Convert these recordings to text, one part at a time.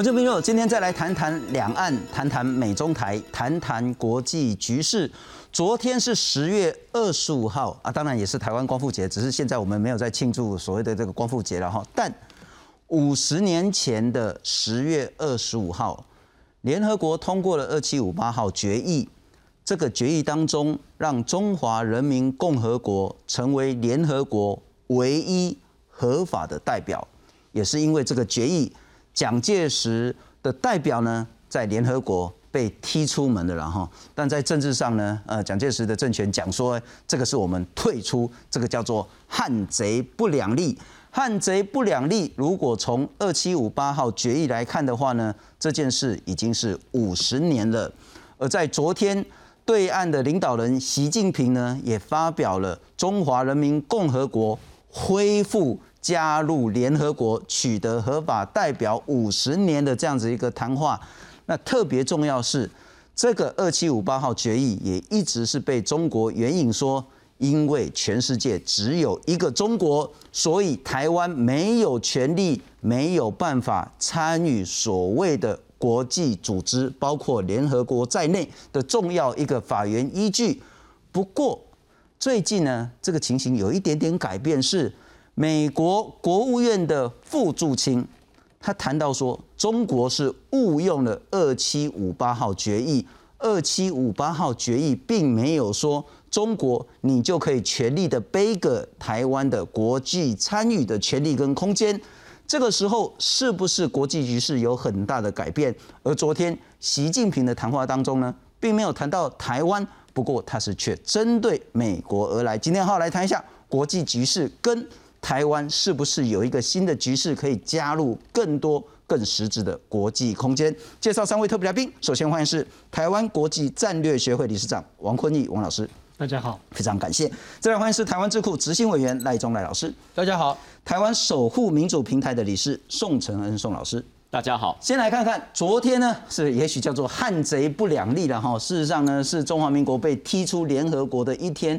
我这朋友今天再来谈谈两岸，谈谈美中台，谈谈国际局势。昨天是十月二十五号啊，当然也是台湾光复节，只是现在我们没有在庆祝所谓的这个光复节了哈。但五十年前的十月二十五号，联合国通过了二七五八号决议，这个决议当中让中华人民共和国成为联合国唯一合法的代表，也是因为这个决议。蒋介石的代表呢，在联合国被踢出门的，然后，但在政治上呢，呃，蒋介石的政权讲说，这个是我们退出，这个叫做汉贼不两立。汉贼不两立，如果从二七五八号决议来看的话呢，这件事已经是五十年了。而在昨天，对岸的领导人习近平呢，也发表了中华人民共和国恢复。加入联合国取得合法代表五十年的这样子一个谈话，那特别重要是这个二七五八号决议也一直是被中国援引说，因为全世界只有一个中国，所以台湾没有权利、没有办法参与所谓的国际组织，包括联合国在内的重要一个法源依据。不过最近呢，这个情形有一点点改变是。美国国务院的副助卿，他谈到说，中国是误用了二七五八号决议。二七五八号决议并没有说中国你就可以全力的背个台湾的国际参与的权利跟空间。这个时候是不是国际局势有很大的改变？而昨天习近平的谈话当中呢，并没有谈到台湾，不过他是却针对美国而来。今天好来谈一下国际局势跟。台湾是不是有一个新的局势可以加入更多更实质的国际空间？介绍三位特别来宾，首先欢迎是台湾国际战略学会理事长王坤义王老师，大家好，非常感谢。再来欢迎是台湾智库执行委员赖中赖老师，大家好。台湾守护民主平台的理事宋承恩宋老师，大家好。先来看看昨天呢，是也许叫做汉贼不两立了哈。事实上呢，是中华民国被踢出联合国的一天。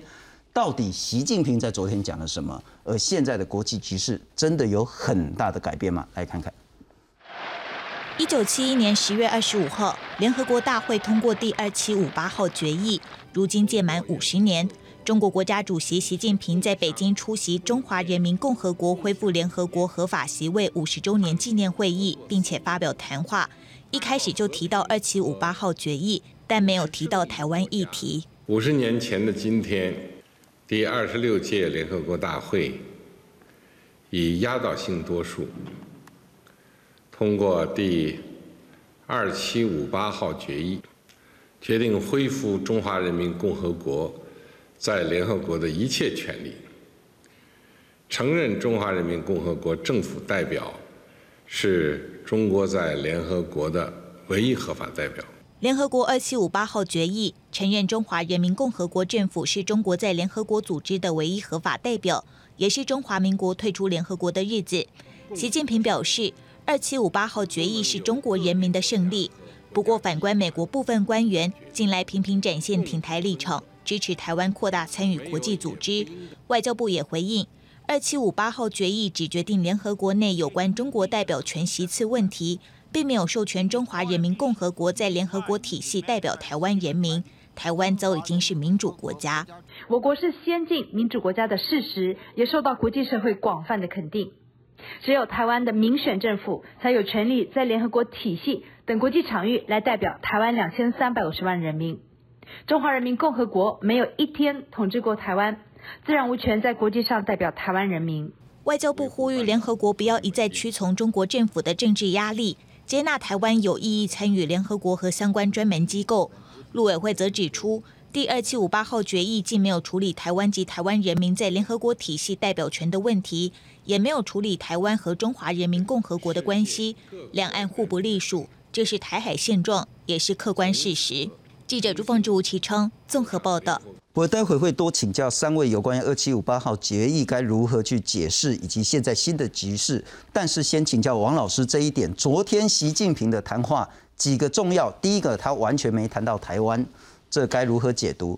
到底习近平在昨天讲了什么？而现在的国际局势真的有很大的改变吗？来看看。一九七一年十月二十五号，联合国大会通过第二七五八号决议。如今届满五十年，中国国家主席习近平在北京出席中华人民共和国恢复联合国合法席位五十周年纪念会议，并且发表谈话。一开始就提到二七五八号决议，但没有提到台湾议题。五十年前的今天。第二十六届联合国大会以压倒性多数通过第二七五八号决议，决定恢复中华人民共和国在联合国的一切权利，承认中华人民共和国政府代表是中国在联合国的唯一合法代表。联合国二七五八号决议承认中华人民共和国政府是中国在联合国组织的唯一合法代表，也是中华民国退出联合国的日子。习近平表示，二七五八号决议是中国人民的胜利。不过，反观美国部分官员近来频频展现挺台立场，支持台湾扩大参与国际组织。外交部也回应，二七五八号决议只决定联合国内有关中国代表权席次问题。并没有授权中华人民共和国在联合国体系代表台湾人民。台湾早已经是民主国家，我国是先进民主国家的事实，也受到国际社会广泛的肯定。只有台湾的民选政府才有权利在联合国体系等国际场域来代表台湾两千三百五十万人民。中华人民共和国没有一天统治过台湾，自然无权在国际上代表台湾人民。外交部呼吁联合国不要一再屈从中国政府的政治压力。接纳台湾有意义参与联合国和相关专门机构，陆委会则指出，第二七五八号决议既没有处理台湾及台湾人民在联合国体系代表权的问题，也没有处理台湾和中华人民共和国的关系，两岸互不隶属，这是台海现状，也是客观事实。记者朱凤志、吴启昌综合报道。我待会会多请教三位有关于二七五八号决议该如何去解释，以及现在新的局势。但是先请教王老师这一点，昨天习近平的谈话几个重要，第一个他完全没谈到台湾，这该如何解读？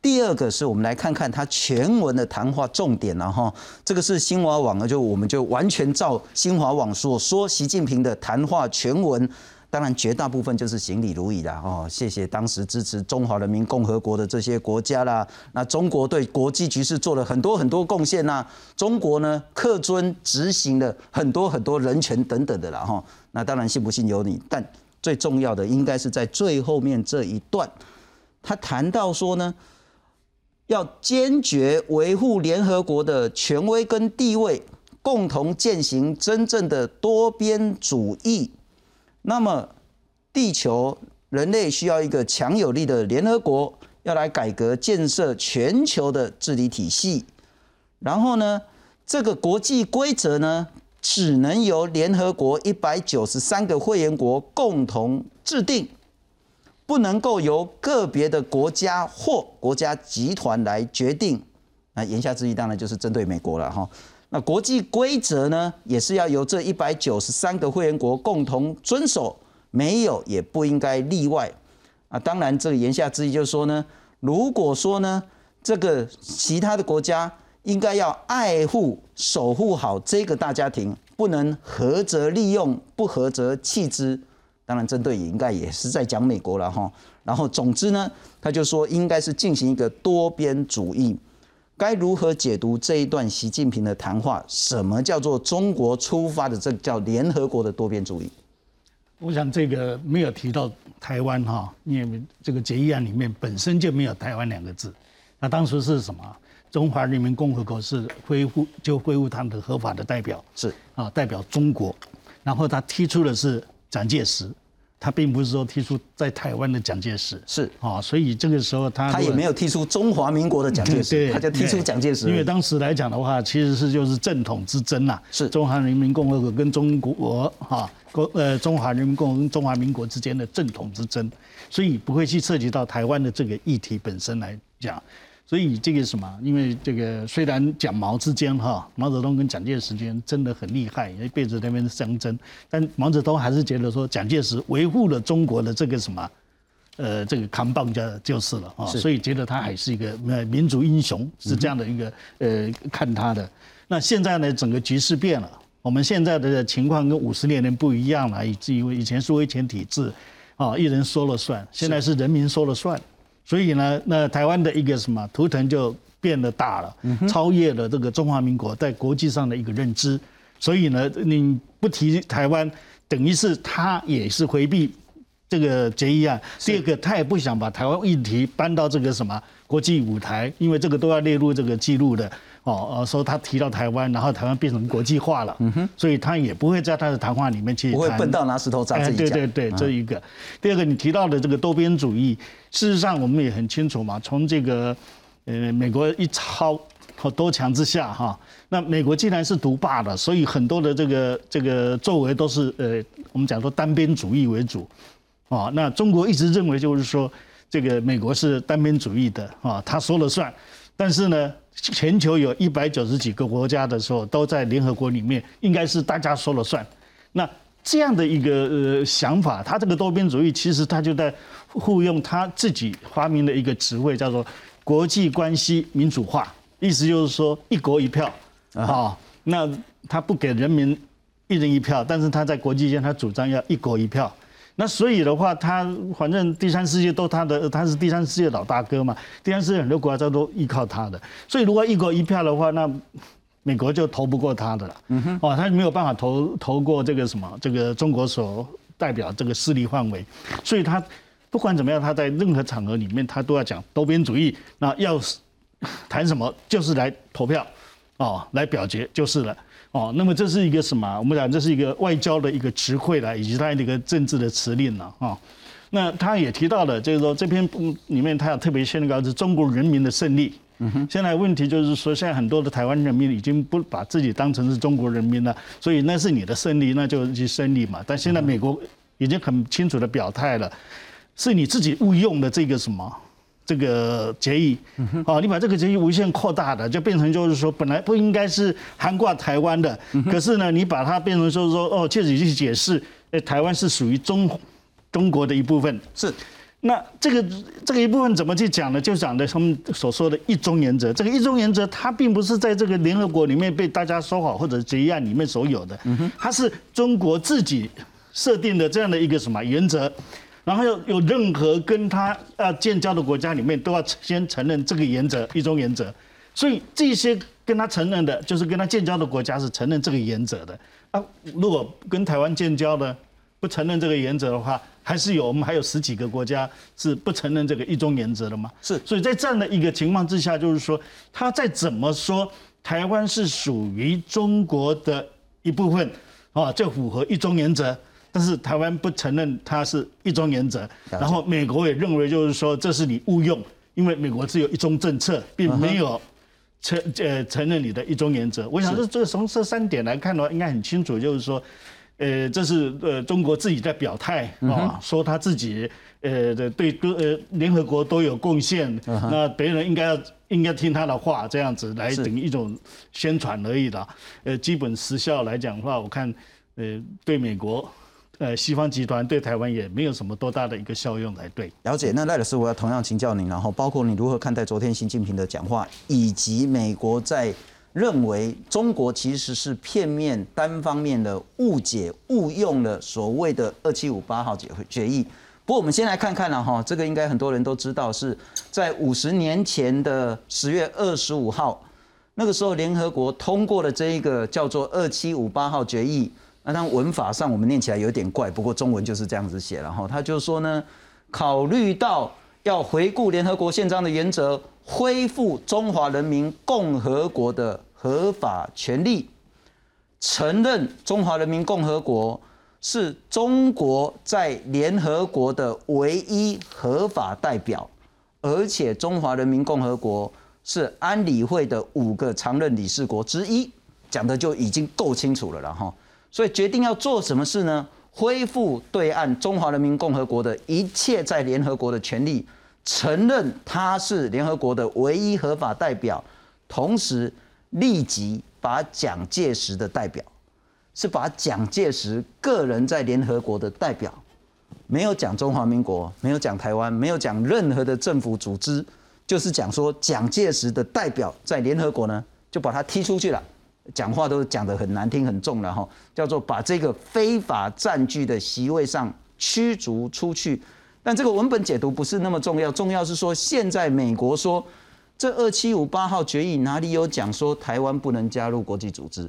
第二个是我们来看看他全文的谈话重点然后这个是新华网呢，就我们就完全照新华网所说，习近平的谈话全文。当然，绝大部分就是行礼如仪啦，哦，谢谢当时支持中华人民共和国的这些国家啦。那中国对国际局势做了很多很多贡献呐。中国呢，恪遵执行了很多很多人权等等的啦，哈。那当然信不信由你，但最重要的应该是在最后面这一段，他谈到说呢，要坚决维护联合国的权威跟地位，共同践行真正的多边主义。那么，地球人类需要一个强有力的联合国，要来改革建设全球的治理体系。然后呢，这个国际规则呢，只能由联合国一百九十三个会员国共同制定，不能够由个别的国家或国家集团来决定。那言下之意，当然就是针对美国了哈。那国际规则呢，也是要由这一百九十三个会员国共同遵守，没有也不应该例外。啊，当然，这个言下之意就是说呢，如果说呢，这个其他的国家应该要爱护、守护好这个大家庭，不能合则利用，不合则弃之。当然，针对也应该也是在讲美国了哈。然后，总之呢，他就说应该是进行一个多边主义。该如何解读这一段习近平的谈话？什么叫做中国出发的？这叫联合国的多边主义。我想这个没有提到台湾哈，因为这个决议案里面本身就没有台湾两个字。那当时是什么？中华人民共和国是恢复就恢复他们的合法的代表是啊，代表中国。然后他提出的是蒋介石。他并不是说提出在台湾的蒋介石是啊，所以这个时候他他也没有提出中华民国的蒋介石，他就提出蒋介石。因为当时来讲的话，其实是就是正统之争呐，是中华人民共和国跟中国哈国呃中华人民共和国中华民国之间的正统之争，所以不会去涉及到台湾的这个议题本身来讲。所以这个什么？因为这个虽然蒋毛之间哈，毛泽东跟蒋介石之间真的很厉害，一辈子那边相争，但毛泽东还是觉得说蒋介石维护了中国的这个什么，呃，这个扛棒家就是了啊，所以觉得他还是一个呃民族英雄，是这样的一个呃看他的。那现在呢，整个局势变了，我们现在的情况跟五十年前不一样了，以至于以前是威权体制，啊，一人说了算，现在是人民说了算。所以呢，那台湾的一个什么图腾就变得大了，超越了这个中华民国在国际上的一个认知。所以呢，你不提台湾，等于是他也是回避这个决议案。第二个，他也不想把台湾议题搬到这个什么国际舞台，因为这个都要列入这个记录的。哦，呃，说他提到台湾，然后台湾变成国际化了，嗯哼，所以他也不会在他的谈话里面去不会笨到拿石头砸自己对对对，这一个。第二个，你提到的这个多边主义，事实上我们也很清楚嘛，从这个呃美国一超和多强之下哈，那美国既然是独霸的，所以很多的这个这个作为都是呃我们讲说单边主义为主，啊，那中国一直认为就是说这个美国是单边主义的啊，他说了算，但是呢。全球有一百九十几个国家的时候，都在联合国里面，应该是大家说了算。那这样的一个呃想法，他这个多边主义其实他就在护用他自己发明的一个词汇，叫做国际关系民主化，意思就是说一国一票啊。那他不给人民一人一票，但是他在国际间他主张要一国一票。那所以的话，他反正第三世界都他的，他是第三世界老大哥嘛。第三世界很多国家都依靠他的，所以如果一国一票的话，那美国就投不过他的了。嗯哼，哦，他没有办法投投过这个什么，这个中国所代表这个势力范围。所以他不管怎么样，他在任何场合里面，他都要讲多边主义。那要谈什么，就是来投票，哦，来表决就是了。哦，那么这是一个什么？我们讲这是一个外交的一个词汇了，以及它的一个政治的词令了啊。那他也提到了，就是说这篇里面他要特别宣告是中国人民的胜利。嗯哼。现在问题就是说，现在很多的台湾人民已经不把自己当成是中国人民了，所以那是你的胜利，那就是胜利嘛。但现在美国已经很清楚的表态了，是你自己误用的这个什么？这个决议，哦，你把这个决议无限扩大的，就变成就是说，本来不应该是涵盖台湾的，可是呢，你把它变成说说，哦，借此去解释，哎，台湾是属于中中国的一部分。是，那这个这个一部分怎么去讲呢？就讲的他们所说的一中原则。这个一中原则，它并不是在这个联合国里面被大家说好或者决议案里面所有的，它是中国自己设定的这样的一个什么原则。然后有有任何跟他呃建交的国家里面，都要先承认这个原则一中原则。所以这些跟他承认的，就是跟他建交的国家是承认这个原则的。啊，如果跟台湾建交的不承认这个原则的话，还是有我们还有十几个国家是不承认这个一中原则的嘛？是。所以在这样的一个情况之下，就是说他再怎么说台湾是属于中国的一部分啊，就符合一中原则。但是台湾不承认它是一中原则，然后美国也认为就是说这是你误用，因为美国只有一中政策，并没有承呃承认你的一中原则。我想这这从这三点来看的话，应该很清楚，就是说，呃，这是呃中国自己在表态啊，说他自己呃的对各呃联合国都有贡献，那别人应该要应该听他的话，这样子来等于一种宣传而已的。呃，基本时效来讲的话，我看呃对美国。呃，西方集团对台湾也没有什么多大的一个效用才对。了解，那赖老师，我要同样请教您，然后包括你如何看待昨天习近平的讲话，以及美国在认为中国其实是片面、单方面的误解、误用了所谓的二七五八号决决议。不过我们先来看看了哈，这个应该很多人都知道，是在五十年前的十月二十五号，那个时候联合国通过了这一个叫做二七五八号决议。那当文法上我们念起来有点怪，不过中文就是这样子写。然后他就说呢，考虑到要回顾联合国宪章的原则，恢复中华人民共和国的合法权利，承认中华人民共和国是中国在联合国的唯一合法代表，而且中华人民共和国是安理会的五个常任理事国之一，讲的就已经够清楚了，然后。所以决定要做什么事呢？恢复对岸中华人民共和国的一切在联合国的权利，承认他是联合国的唯一合法代表，同时立即把蒋介石的代表，是把蒋介石个人在联合国的代表，没有讲中华民国，没有讲台湾，没有讲任何的政府组织，就是讲说蒋介石的代表在联合国呢，就把他踢出去了。讲话都讲得很难听、很重了哈，叫做把这个非法占据的席位上驱逐出去。但这个文本解读不是那么重要，重要是说现在美国说这二七五八号决议哪里有讲说台湾不能加入国际组织，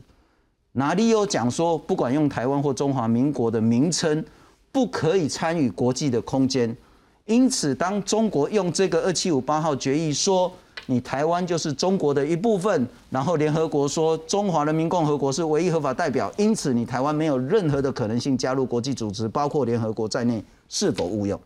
哪里有讲说不管用台湾或中华民国的名称不可以参与国际的空间。因此，当中国用这个二七五八号决议说。你台湾就是中国的一部分，然后联合国说中华人民共和国是唯一合法代表，因此你台湾没有任何的可能性加入国际组织，包括联合国在内，是否误用？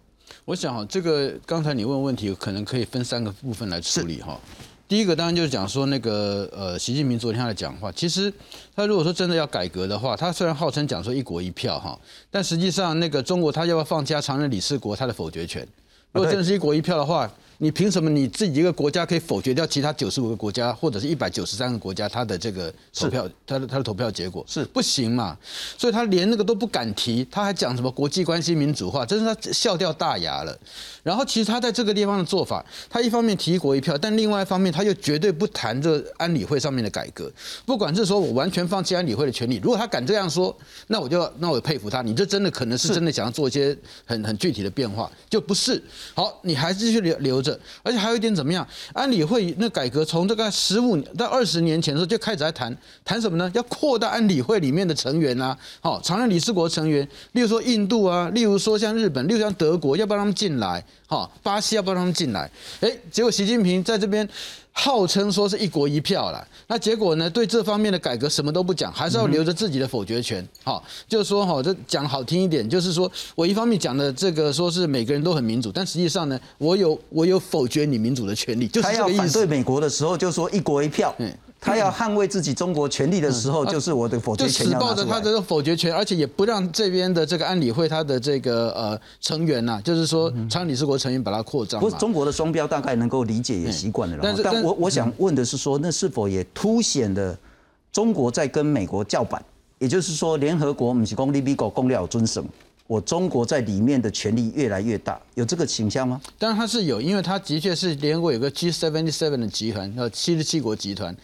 我想哈，这个刚才你问问题，可能可以分三个部分来处理哈。第一个当然就是讲说那个呃，习近平昨天他的讲话，其实他如果说真的要改革的话，他虽然号称讲说一国一票哈，但实际上那个中国他要不要放加常任理事国他的否决权？如果真的是一国一票的话。你凭什么你自己一个国家可以否决掉其他九十五个国家或者是一百九十三个国家他的这个投票，他的他的投票结果是不行嘛？所以他连那个都不敢提，他还讲什么国际关系民主化，真是他笑掉大牙了。然后其实他在这个地方的做法，他一方面提一国一票，但另外一方面他又绝对不谈这安理会上面的改革。不管是说我完全放弃安理会的权利，如果他敢这样说，那我就那我佩服他。你这真的可能是真的想要做一些很很具体的变化，就不是好，你还是继续留而且还有一点怎么样？安理会那改革从这个十五到二十年前的时候就开始在谈谈什么呢？要扩大安理会里面的成员啊，好，常任理事国成员，例如说印度啊，例如说像日本，例如像德国，要不要他们进来？好，巴西要不要他们进来？哎，结果习近平在这边。号称说是一国一票了，那结果呢？对这方面的改革什么都不讲，还是要留着自己的否决权。好，就是说哈，这讲好听一点，就是说我一方面讲的这个说是每个人都很民主，但实际上呢，我有我有否决你民主的权利，就是这个意思。他要反对美国的时候，就说一国一票。嗯。他要捍卫自己中国权利的时候，就是我的否决权要就死抱着他的否决权，而且也不让这边的这个安理会他的这个呃成员呐，就是说常理事国成员把它扩张。不是中国的双标，大概能够理解也习惯了。但是，但我我想问的是说，那是否也凸显了中国在跟美国叫板？也就是说，联合国不是公立比国公了尊神，我中国在里面的权力越来越大，有这个倾向吗？当然它是有，因为它的确是联合国有个 g seven seven 的集团，呃七十七国集团，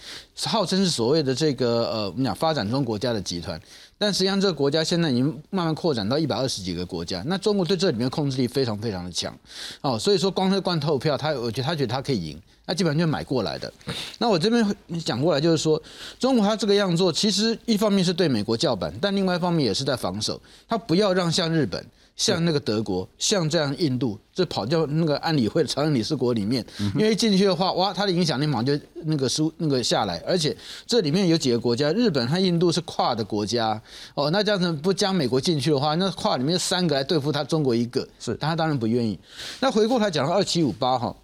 号称是所谓的这个呃我们讲发展中国家的集团。但实际上，这个国家现在已经慢慢扩展到一百二十几个国家。那中国对这里面控制力非常非常的强，哦，所以说光是灌透票，他我觉得他觉得他可以赢，那基本上就买过来的。那我这边讲过来就是说，中国他这个样做，其实一方面是对美国叫板，但另外一方面也是在防守，他不要让像日本。像那个德国，像这样印度，这跑掉那个安理会的常任理事国里面，因为进去的话，哇，它的影响力马上就那个输那个下来，而且这里面有几个国家，日本和印度是跨的国家，哦，那这样子不将美国进去的话，那跨里面三个来对付他中国一个，是，他当然不愿意。那回过来讲到二七五八哈。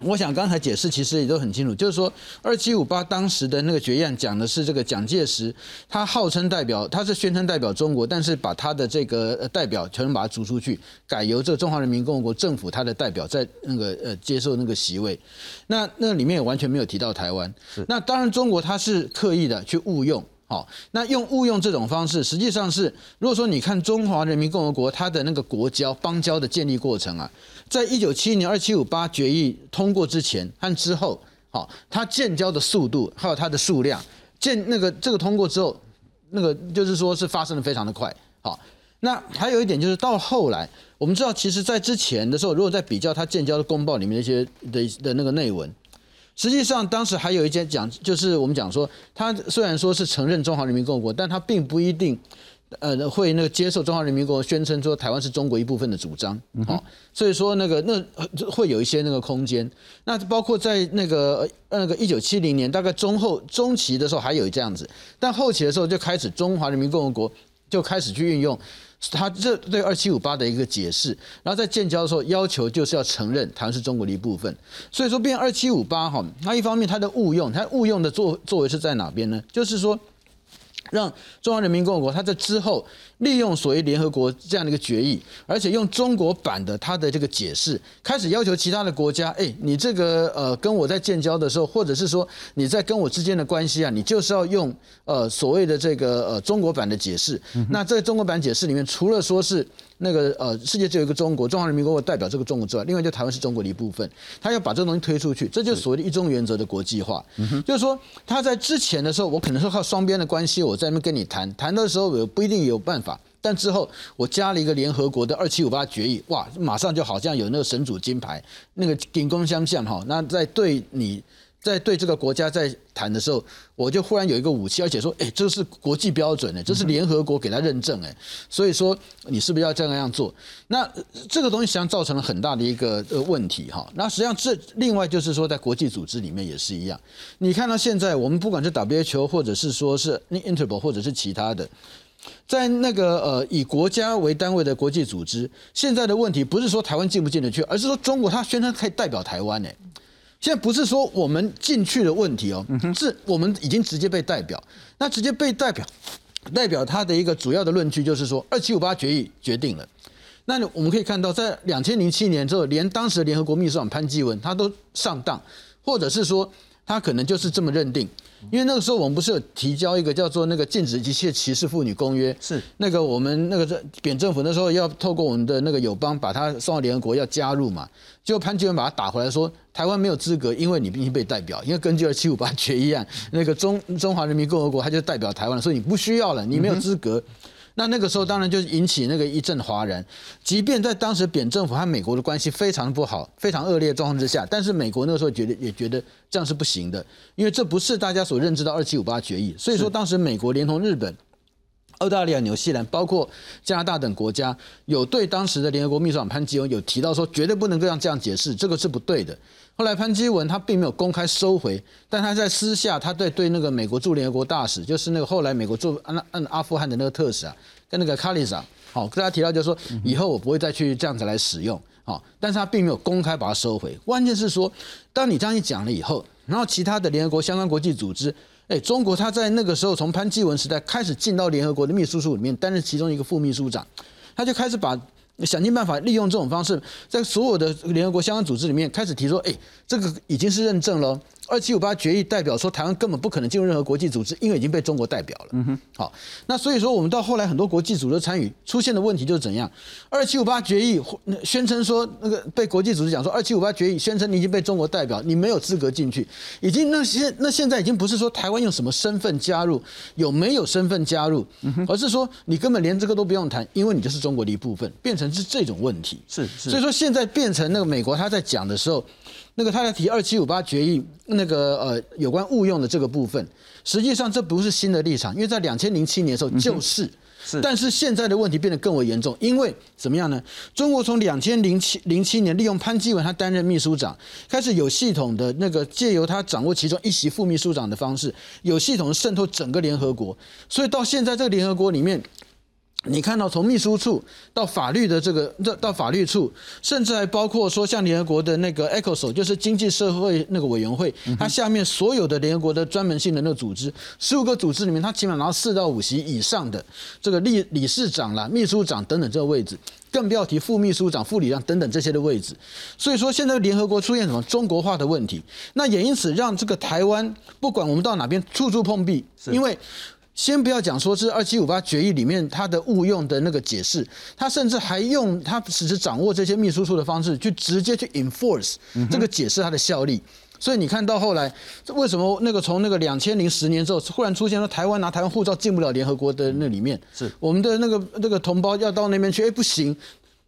我想刚才解释其实也都很清楚，就是说二七五八当时的那个决议案讲的是这个蒋介石，他号称代表，他是宣称代表中国，但是把他的这个代表全部把他逐出去，改由这个中华人民共和国政府他的代表在那个呃接受那个席位，那那里面也完全没有提到台湾。那当然中国他是刻意的去误用。好，那用误用这种方式，实际上是如果说你看中华人民共和国它的那个国交邦交的建立过程啊，在一九七一年二七五八决议通过之前和之后，好，它建交的速度还有它的数量，建那个这个通过之后，那个就是说是发生的非常的快。好，那还有一点就是到后来，我们知道其实在之前的时候，如果在比较它建交的公报里面的一些的的那个内文。实际上，当时还有一件讲，就是我们讲说，他虽然说是承认中华人民共和国，但他并不一定，呃，会那个接受中华人民共和国宣称说台湾是中国一部分的主张，好，所以说那个那会有一些那个空间。那包括在那个那个一九七零年大概中后中期的时候还有这样子，但后期的时候就开始中华人民共和国就开始去运用。他这对二七五八的一个解释，然后在建交的时候要求就是要承认台湾是中国的一部分，所以说变二七五八哈，那一方面它的误用，它误用的作作为是在哪边呢？就是说。让中华人民共和国，它在之后利用所谓联合国这样的一个决议，而且用中国版的他的这个解释，开始要求其他的国家，哎，你这个呃跟我在建交的时候，或者是说你在跟我之间的关系啊，你就是要用呃所谓的这个呃中国版的解释。那在中国版解释里面，除了说是。那个呃，世界只有一个中国，中华人民共和国代表这个中国之外，另外就台湾是中国的一部分，他要把这个东西推出去，这就是所谓的一中原则的国际化。就是说，他在之前的时候，我可能是靠双边的关系，我在那边跟你谈谈的时候，我不一定有办法，但之后我加了一个联合国的二七五八决议，哇，马上就好像有那个神主金牌，那个顶功相向哈，那在对你。在对这个国家在谈的时候，我就忽然有一个武器，而且说，哎，这是国际标准呢，这是联合国给他认证哎，所以说你是不是要这样样做？那这个东西实际上造成了很大的一个呃问题哈。那实际上这另外就是说，在国际组织里面也是一样。你看到现在我们不管是 WHO 或者是说是 Interpol 或者是其他的，在那个呃以国家为单位的国际组织，现在的问题不是说台湾进不进得去，而是说中国它宣称可以代表台湾呢。现在不是说我们进去的问题哦，是我们已经直接被代表。那直接被代表，代表他的一个主要的论据就是说，二七五八决议决定了。那我们可以看到，在两千零七年之后，连当时的联合国秘书长潘基文他都上当，或者是说他可能就是这么认定。因为那个时候我们不是有提交一个叫做那个禁止一切歧视妇女公约，是。那个我们那个在扁政府那时候要透过我们的那个友邦把它送到联合国要加入嘛，结果潘基文把他打回来说台湾没有资格，因为你必须被代表，因为根据二七五八决议案，那个中中华人民共和国他就代表台湾了，所以你不需要了，你没有资格。那那个时候当然就引起那个一阵哗然，即便在当时扁政府和美国的关系非常不好、非常恶劣状况之下，但是美国那个时候觉得也觉得这样是不行的，因为这不是大家所认知的二七五八决议。所以说当时美国连同日本、澳大利亚、纽西兰，包括加拿大等国家，有对当时的联合国秘书长潘基文有提到说，绝对不能够让这样解释，这个是不对的。后来潘基文他并没有公开收回，但他在私下，他对对那个美国驻联合国大使，就是那个后来美国驻安安阿富汗的那个特使啊，跟那个卡里萨，好跟他提到，就是说以后我不会再去这样子来使用，好，但是他并没有公开把它收回。关键是说，当你这样一讲了以后，然后其他的联合国相关国际组织，哎，中国他在那个时候从潘基文时代开始进到联合国的秘书处里面担任其中一个副秘书长，他就开始把。想尽办法利用这种方式，在所有的联合国相关组织里面开始提出，哎，这个已经是认证了，二七五八决议代表说台湾根本不可能进入任何国际组织，因为已经被中国代表了。嗯哼，好，那所以说我们到后来很多国际组织参与出现的问题就是怎样？二七五八决议宣称说那个被国际组织讲说二七五八决议宣称你已经被中国代表，你没有资格进去，已经那些那现在已经不是说台湾用什么身份加入，有没有身份加入，而是说你根本连这个都不用谈，因为你就是中国的一部分，变成是这种问题。是是，所以说现在变成那个美国他在讲的时候。那个他在提二七五八决议，那个呃有关误用的这个部分，实际上这不是新的立场，因为在两千零七年的时候就是，是，但是现在的问题变得更为严重，因为怎么样呢？中国从两千零七零七年利用潘基文他担任秘书长，开始有系统的那个借由他掌握其中一席副秘书长的方式，有系统渗透整个联合国，所以到现在这个联合国里面。你看到从秘书处到法律的这个，到到法律处，甚至还包括说像联合国的那个 ECOSO，就是经济社会那个委员会，它下面所有的联合国的专门性的那个组织，十五个组织里面，它起码拿到四到五席以上的这个理理事长啦、秘书长等等这个位置，更不要提副秘书长、副理事长等等这些的位置。所以说，现在联合国出现什么中国化的问题，那也因此让这个台湾，不管我们到哪边，处处碰壁，因为。先不要讲说是二七五八决议里面它的误用的那个解释，他甚至还用他只是掌握这些秘书处的方式去直接去 enforce 这个解释它的效力。所以你看到后来为什么那个从那个两千零十年之后忽然出现了台湾拿台湾护照进不了联合国的那里面，是我们的那个那个同胞要到那边去，哎不行。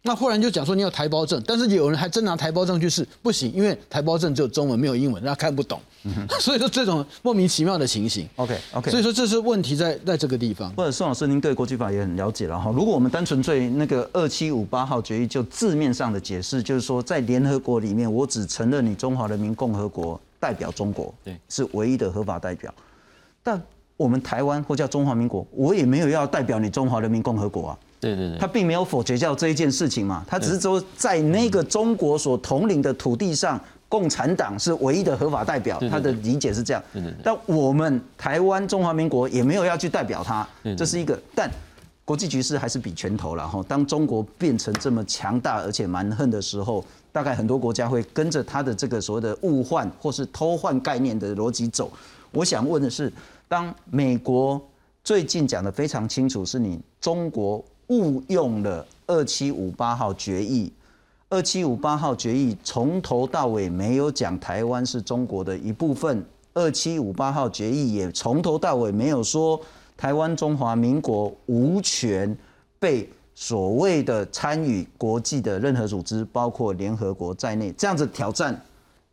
那忽然就讲说你有台胞证，但是有人还真拿台胞证去试，不行，因为台胞证只有中文没有英文，他看不懂。所以说这种莫名其妙的情形。OK OK。所以说这是问题在在这个地方。或者宋老师，您对国际法也很了解了哈。如果我们单纯对那个二七五八号决议就字面上的解释，就是说在联合国里面，我只承认你中华人民共和国代表中国，对，是唯一的合法代表。但我们台湾或叫中华民国，我也没有要代表你中华人民共和国啊。对对对，他并没有否决掉这一件事情嘛，他只是说在那个中国所统领的土地上，共产党是唯一的合法代表，他的理解是这样。但我们台湾中华民国也没有要去代表他，这是一个。但国际局势还是比拳头了哈。当中国变成这么强大而且蛮横的时候，大概很多国家会跟着他的这个所谓的物换或是偷换概念的逻辑走。我想问的是，当美国最近讲的非常清楚，是你中国。误用了二七五八号决议，二七五八号决议从头到尾没有讲台湾是中国的一部分，二七五八号决议也从头到尾没有说台湾中华民国无权被所谓的参与国际的任何组织，包括联合国在内，这样子挑战。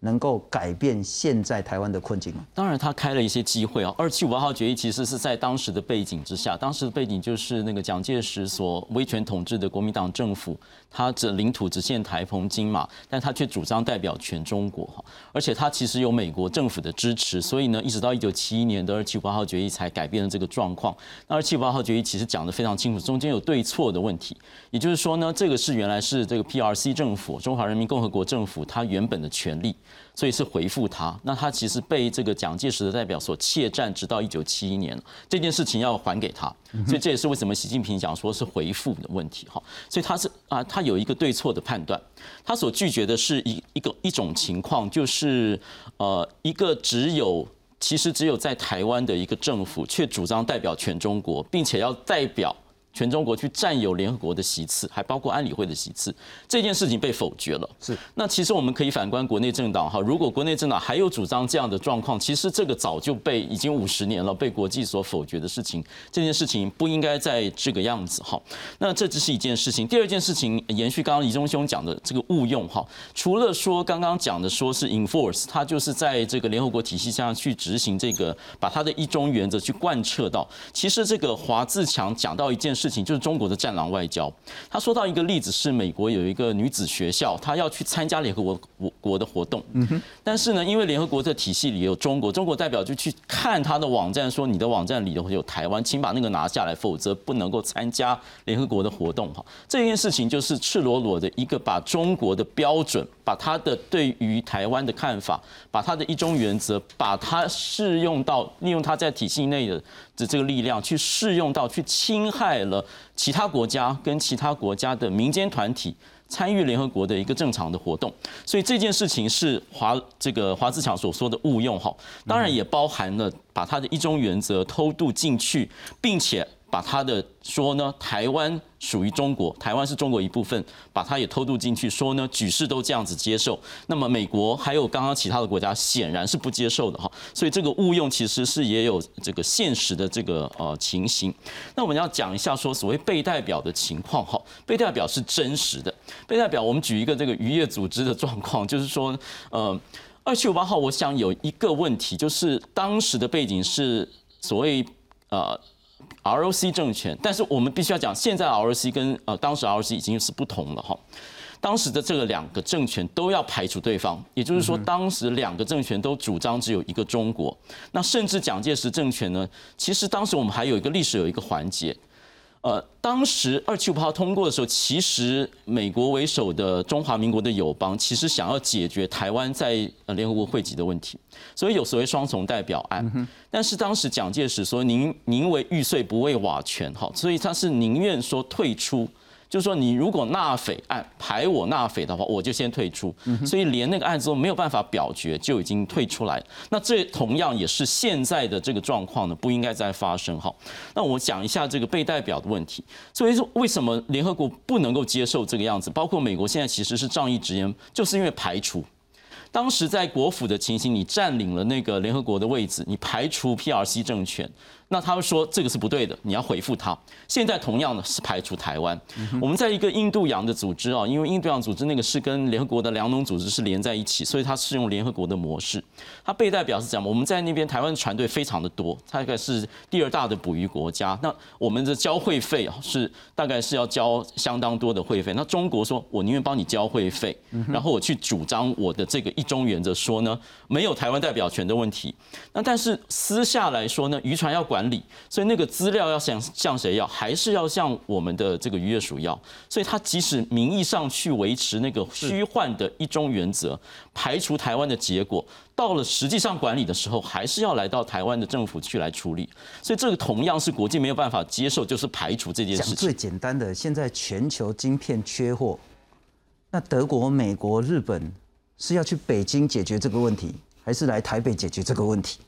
能够改变现在台湾的困境吗？当然，他开了一些机会啊。二七五八号决议其实是在当时的背景之下，当时的背景就是那个蒋介石所威权统治的国民党政府，他的领土只限台澎金马，但他却主张代表全中国哈。而且他其实有美国政府的支持，所以呢，一直到一九七一年的二七五八号决议才改变了这个状况。那二七五八号决议其实讲得非常清楚，中间有对错的问题，也就是说呢，这个是原来是这个 PRC 政府，中华人民共和国政府，它原本的权利。所以是回复他，那他其实被这个蒋介石的代表所怯战，直到一九七一年，这件事情要还给他，所以这也是为什么习近平讲说是回复的问题哈。所以他是啊，他有一个对错的判断，他所拒绝的是一一个一种情况，就是呃一个只有其实只有在台湾的一个政府，却主张代表全中国，并且要代表。全中国去占有联合国的席次，还包括安理会的席次，这件事情被否决了。是，那其实我们可以反观国内政党哈，如果国内政党还有主张这样的状况，其实这个早就被已经五十年了，被国际所否决的事情，这件事情不应该再这个样子哈。那这只是一件事情，第二件事情延续刚刚李忠兄讲的这个误用哈，除了说刚刚讲的说是 enforce，他就是在这个联合国体系下去执行这个，把他的一中原则去贯彻到，其实这个华自强讲到一件事。事情就是中国的战狼外交。他说到一个例子是美国有一个女子学校，她要去参加联合国国的活动，但是呢，因为联合国的体系里有中国，中国代表就去看他的网站，说你的网站里头有台湾，请把那个拿下来，否则不能够参加联合国的活动。哈，这件事情就是赤裸裸的一个把中国的标准，把他的对于台湾的看法，把他的一中原则，把它适用到利用他在体系内的。的这个力量去适用到去侵害了其他国家跟其他国家的民间团体参与联合国的一个正常的活动。所以这件事情是华这个华自强所说的误用哈，当然也包含了把他的一中原则偷渡进去，并且。把他的说呢，台湾属于中国，台湾是中国一部分，把它也偷渡进去，说呢，举世都这样子接受。那么美国还有刚刚其他的国家显然是不接受的哈，所以这个误用其实是也有这个现实的这个呃情形。那我们要讲一下说所谓被代表的情况哈，被代表是真实的，被代表我们举一个这个渔业组织的状况，就是说呃，二七五八号，我想有一个问题，就是当时的背景是所谓呃。ROC 政权，但是我们必须要讲，现在 ROC 跟呃当时 ROC 已经是不同了哈。当时的这个两个政权都要排除对方，也就是说，当时两个政权都主张只有一个中国。那甚至蒋介石政权呢，其实当时我们还有一个历史有一个环节。呃，当时二七五号通过的时候，其实美国为首的中华民国的友邦其实想要解决台湾在呃联合国会籍的问题，所以有所谓双重代表案。但是当时蒋介石说：“宁宁为玉碎，不为瓦全。”哈，所以他是宁愿说退出。就是说，你如果纳匪案排我纳匪的话，我就先退出。所以连那个案子都没有办法表决，就已经退出来。那这同样也是现在的这个状况呢，不应该再发生哈。那我讲一下这个被代表的问题。所以说，为什么联合国不能够接受这个样子？包括美国现在其实是仗义执言，就是因为排除。当时在国府的情形，你占领了那个联合国的位置，你排除 PRC 政权。那他们说这个是不对的，你要回复他。现在同样的是排除台湾。我们在一个印度洋的组织啊，因为印度洋组织那个是跟联合国的粮农组织是连在一起，所以它是用联合国的模式。它被代表是讲，我们在那边台湾的船队非常的多，大概是第二大的捕鱼国家。那我们的交会费啊是大概是要交相当多的会费。那中国说我宁愿帮你交会费，然后我去主张我的这个一中原则，说呢没有台湾代表权的问题。那但是私下来说呢，渔船要管。理，所以那个资料要向向谁要，还是要向我们的这个渔业署要。所以他即使名义上去维持那个虚幻的一中原则，排除台湾的结果，到了实际上管理的时候，还是要来到台湾的政府去来处理。所以这个同样是国际没有办法接受，就是排除这件事情。最简单的，现在全球晶片缺货，那德国、美国、日本是要去北京解决这个问题，还是来台北解决这个问题？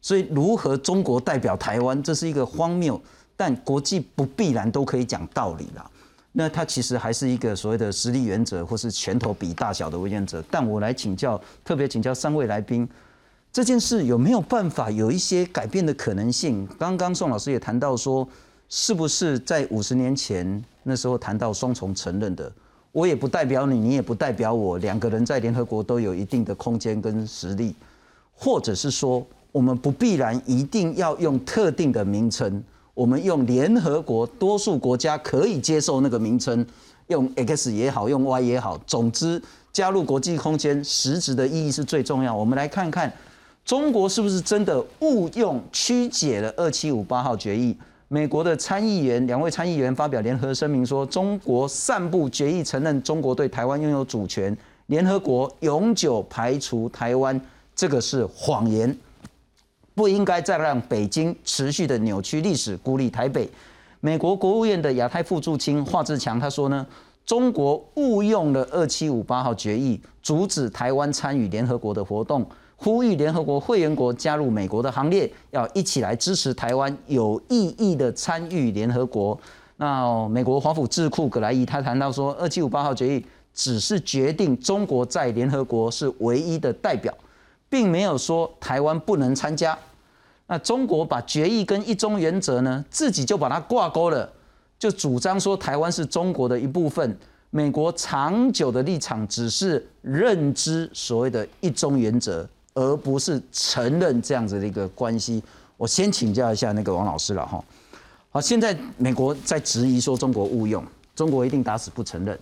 所以，如何中国代表台湾，这是一个荒谬，但国际不必然都可以讲道理啦。那它其实还是一个所谓的实力原则，或是拳头比大小的原则。但我来请教，特别请教三位来宾，这件事有没有办法有一些改变的可能性？刚刚宋老师也谈到说，是不是在五十年前那时候谈到双重承认的，我也不代表你，你也不代表我，两个人在联合国都有一定的空间跟实力，或者是说？我们不必然一定要用特定的名称，我们用联合国多数国家可以接受那个名称，用 X 也好，用 Y 也好，总之加入国际空间实质的意义是最重要。我们来看看中国是不是真的误用曲解了二七五八号决议。美国的参议员两位参议员发表联合声明说，中国散布决议承认中国对台湾拥有主权，联合国永久排除台湾，这个是谎言。不应该再让北京持续的扭曲历史，孤立台北。美国国务院的亚太副驻青华志强他说呢，中国误用了二七五八号决议，阻止台湾参与联合国的活动，呼吁联合国会员国加入美国的行列，要一起来支持台湾有意义的参与联合国。那美国华府智库葛莱伊他谈到说，二七五八号决议只是决定中国在联合国是唯一的代表。并没有说台湾不能参加，那中国把决议跟一中原则呢，自己就把它挂钩了，就主张说台湾是中国的一部分。美国长久的立场只是认知所谓的一中原则，而不是承认这样子的一个关系。我先请教一下那个王老师了哈。好，现在美国在质疑说中国误用，中国一定打死不承认。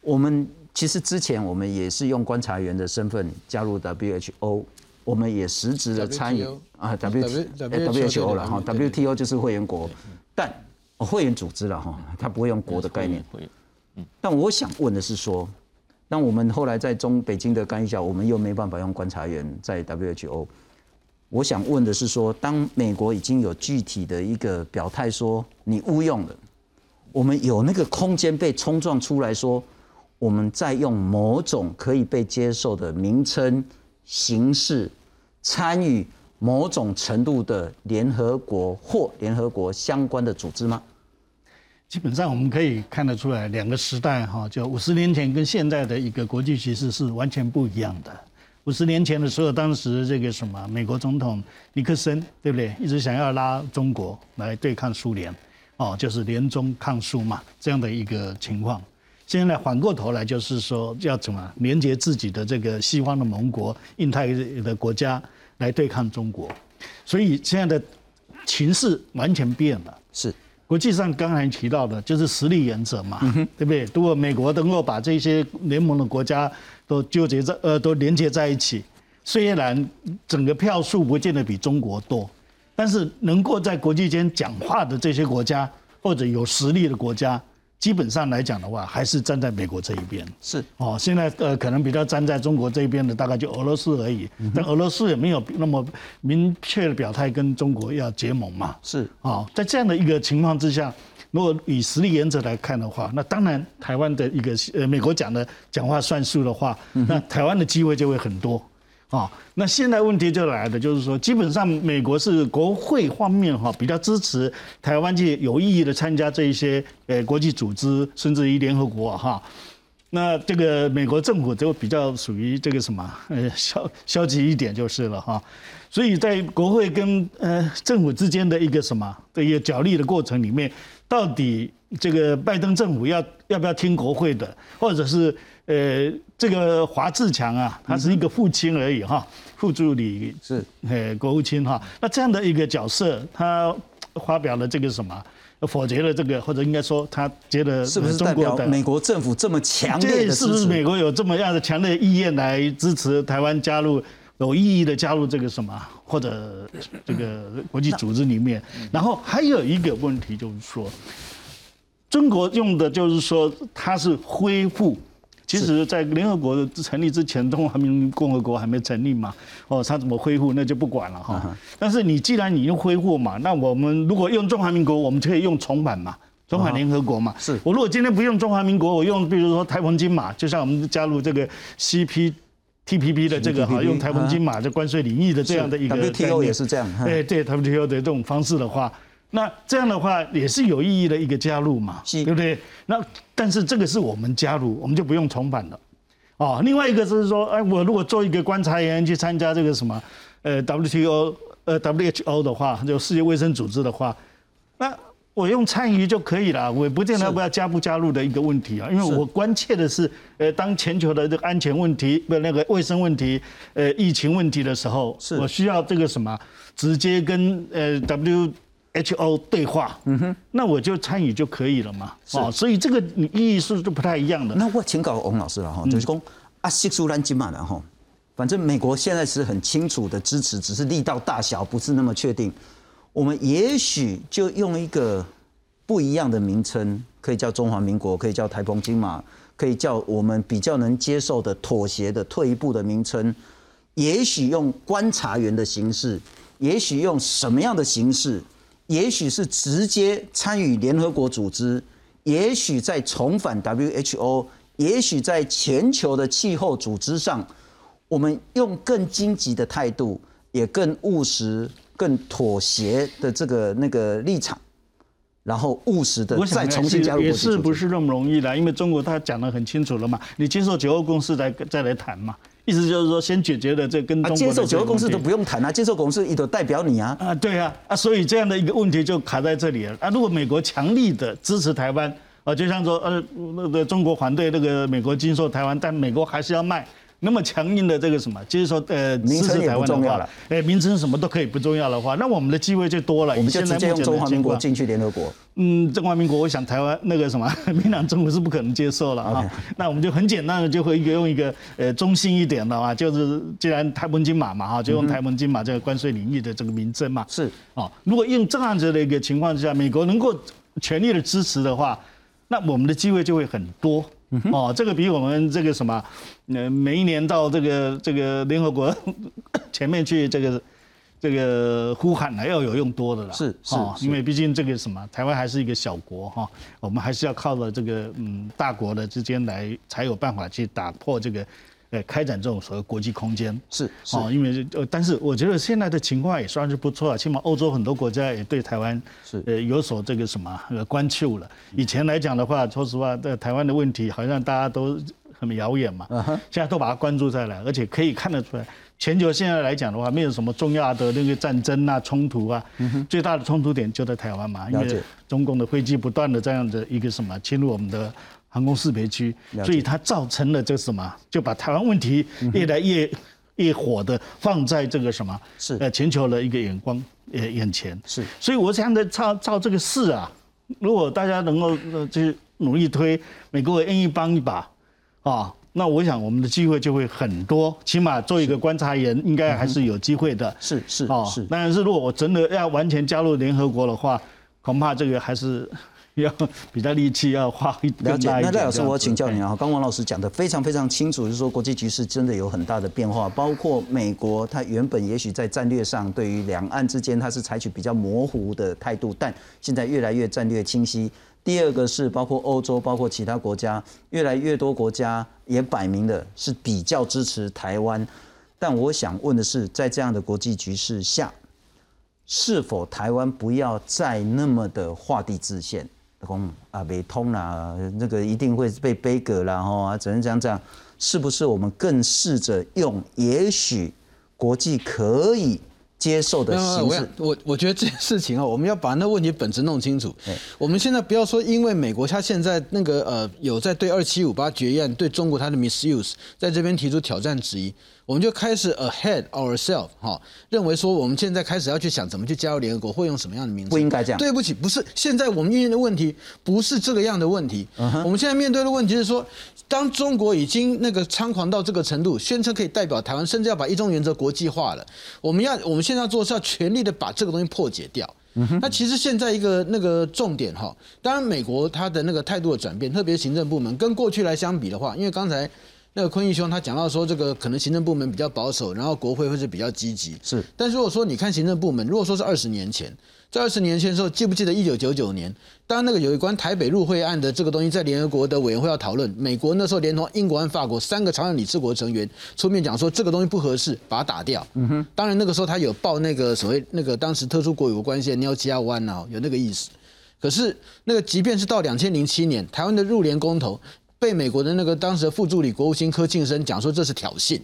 我们。其实之前我们也是用观察员的身份加入 WHO，我们也实质的参与啊 W WHO 了哈，WTO 就是会员国，但会员组织了哈，它不会用国的概念。但我想问的是说，那我们后来在中北京的干预下，我们又没办法用观察员在 WHO。我想问的是说，当美国已经有具体的一个表态说你误用了，我们有那个空间被冲撞出来说。我们在用某种可以被接受的名称、形式参与某种程度的联合国或联合国相关的组织吗？基本上我们可以看得出来，两个时代哈，就五十年前跟现在的一个国际局势是完全不一样的。五十年前的时候，当时这个什么美国总统尼克森，对不对？一直想要拉中国来对抗苏联，哦，就是联中抗苏嘛，这样的一个情况。现在反过头来，就是说要怎么连接自己的这个西方的盟国、印太的国家来对抗中国，所以现在的情势完全变了。是国际上刚才提到的，就是实力原则嘛，对不对？如果美国能够把这些联盟的国家都纠结在呃都连接在一起，虽然整个票数不见得比中国多，但是能够在国际间讲话的这些国家或者有实力的国家。基本上来讲的话，还是站在美国这一边。是哦，现在呃，可能比较站在中国这一边的，大概就俄罗斯而已。但俄罗斯也没有那么明确的表态跟中国要结盟嘛。是哦，在这样的一个情况之下，如果以实力原则来看的话，那当然台湾的一个呃，美国讲的讲话算数的话，那台湾的机会就会很多。啊，那现在问题就来了，就是说，基本上美国是国会方面哈比较支持台湾去有意义的参加这一些呃国际组织，甚至于联合国哈。那这个美国政府就比较属于这个什么呃消消极一点就是了哈。所以在国会跟呃政府之间的一个什么的一个角力的过程里面，到底这个拜登政府要要不要听国会的，或者是？呃，这个华志强啊，他是一个父亲而已哈，副助理是呃国务卿哈。那这样的一个角色，他发表了这个什么，否决了这个，或者应该说他觉得是不是代表美国政府这么强烈的是不是美国有这么样的强烈意愿来支持台湾加入有意义的加入这个什么或者这个国际组织里面？然后还有一个问题就是说，中国用的就是说它是恢复。其实，在联合国成立之前，中华人民共和国还没成立嘛？哦，他怎么恢复那就不管了哈。但是你既然你用恢复嘛，那我们如果用中华民国，我们就可以用重返嘛，重返联合国嘛。是我如果今天不用中华民国，我用比如说台澎金马，就像我们加入这个 CPTPP 的这个哈，用台湾金马的关税领域的这样的一个 WTO 也是这样。哎，对 WTO 的这种方式的话。那这样的话也是有意义的一个加入嘛，对不对？那但是这个是我们加入，我们就不用重返了，哦。另外一个就是说，哎，我如果做一个观察员去参加这个什么，呃，WTO，呃，WHO 的话，就世界卫生组织的话，那我用参与就可以了，我也不见得不要加不加入的一个问题啊。因为我关切的是，呃，当全球的这个安全问题、不那个卫生问题、呃，疫情问题的时候，我需要这个什么，直接跟呃 W。H O 对话，嗯哼，那我就参与就可以了嘛，哦，所以这个意义是就不太一样的。那我请教翁老师了哈，就是说啊，西苏兰金马的哈，反正美国现在是很清楚的支持，只是力道大小不是那么确定。我们也许就用一个不一样的名称，可以叫中华民国，可以叫台澎金马，可以叫我们比较能接受的妥协的退一步的名称。也许用观察员的形式，也许用什么样的形式？也许是直接参与联合国组织，也许在重返 WHO，也许在全球的气候组织上，我们用更积极的态度，也更务实、更妥协的这个那个立场，然后务实的再重新加入也是不是那么容易的？因为中国他讲得很清楚了嘛，你接受九二共识再再来谈嘛。意思就是说，先解决了这跟中国接受九个公司都不用谈啊，接受公司也都代表你啊啊，对啊啊，所以这样的一个问题就卡在这里了啊。如果美国强力的支持台湾啊，就像说呃那个中国反对那个美国经受台湾，但美国还是要卖。那么强硬的这个什么，就是说，呃，名称也不重要了。哎，名称什么都可以不重要的话，那我们的机会就多了。我们就直接用中华民国进去联合国。嗯，中华民国，我想台湾那个什么，民党政府是不可能接受了啊。那我们就很简单的就会一个用一个呃中性一点的嘛，就是既然台湾金马嘛哈，就用台湾金马这个关税领域的这个名称嘛。是啊，如果用这样子的一个情况之下，美国能够全力的支持的话，那我们的机会就会很多。哦，这个比我们这个什么，呃，每一年到这个这个联合国 前面去这个这个呼喊呢要有用多的了，是是是。因为毕竟这个什么，台湾还是一个小国哈，我们还是要靠着这个嗯大国的之间来，才有办法去打破这个，呃，开展这种所谓国际空间。是是哦，因为呃，但是我觉得现在的情况也算是不错啊，起码欧洲很多国家也对台湾是呃有所这个什么呃关注了。以前来讲的话，说实话，在台湾的问题好像大家都很遥远嘛，现在都把它关注在了，而且可以看得出来。全球现在来讲的话，没有什么重要的那个战争啊、冲突啊，最大的冲突点就在台湾嘛，因为中共的飞机不断的这样的一个什么侵入我们的航空识别区所以它造成了这什么，就把台湾问题越来越越火的放在这个什么是。呃全球的一个眼光呃眼前，是。所以我想的照照这个事啊，如果大家能够呃去努力推，美国也愿意帮一把啊。那我想我们的机会就会很多，起码做一个观察员，应该还是有机会的。是是哦，是，但是如果我真的要完全加入联合国的话，恐怕这个还是要比较力气要花一了解。那赖老师，我请教你啊，刚王老师讲的非常非常清楚，就是说国际局势真的有很大的变化，包括美国，它原本也许在战略上对于两岸之间它是采取比较模糊的态度，但现在越来越战略清晰。第二个是包括欧洲，包括其他国家，越来越多国家也摆明的是比较支持台湾。但我想问的是，在这样的国际局势下，是否台湾不要再那么的画地自限？讲啊，北通啦，那个一定会被背革啦，吼啊，只能这样这样，是不是我们更试着用也许国际可以接受的形式我？我我觉得这件事情啊，我们要把那问题本质弄清楚对。我们现在不要说，因为美国它现在那个呃有在对二七五八决议案对中国它的 misuse 在这边提出挑战质疑，我们就开始 ahead ourselves 哈，认为说我们现在开始要去想怎么去加入联合国，会用什么样的名字？不应该这样对不起，不是，现在我们面临的问题不是这个样的问题。我们现在面对的问题是说，当中国已经那个猖狂到这个程度，宣称可以代表台湾，甚至要把一中原则国际化了，我们要我们现在要做的是要全力的把这个东西破解掉。那其实现在一个那个重点哈，当然美国它的那个态度的转变，特别是行政部门跟过去来相比的话，因为刚才那个坤义兄他讲到说，这个可能行政部门比较保守，然后国会会是比较积极。是，但是如果说你看行政部门，如果说是二十年前，在二十年前的时候，记不记得一九九九年，当那个有一关台北入会案的这个东西在联合国的委员会要讨论，美国那时候连同英国和法国三个常任理事国成员出面讲说这个东西不合适，把它打掉。嗯哼，当然那个时候他有报那个所谓那个当时特殊国有关系的鸟基亚湾啊，有那个意思。可是那个即便是到两千零七年，台湾的入联公投被美国的那个当时的副助理国务卿柯庆生讲说这是挑衅。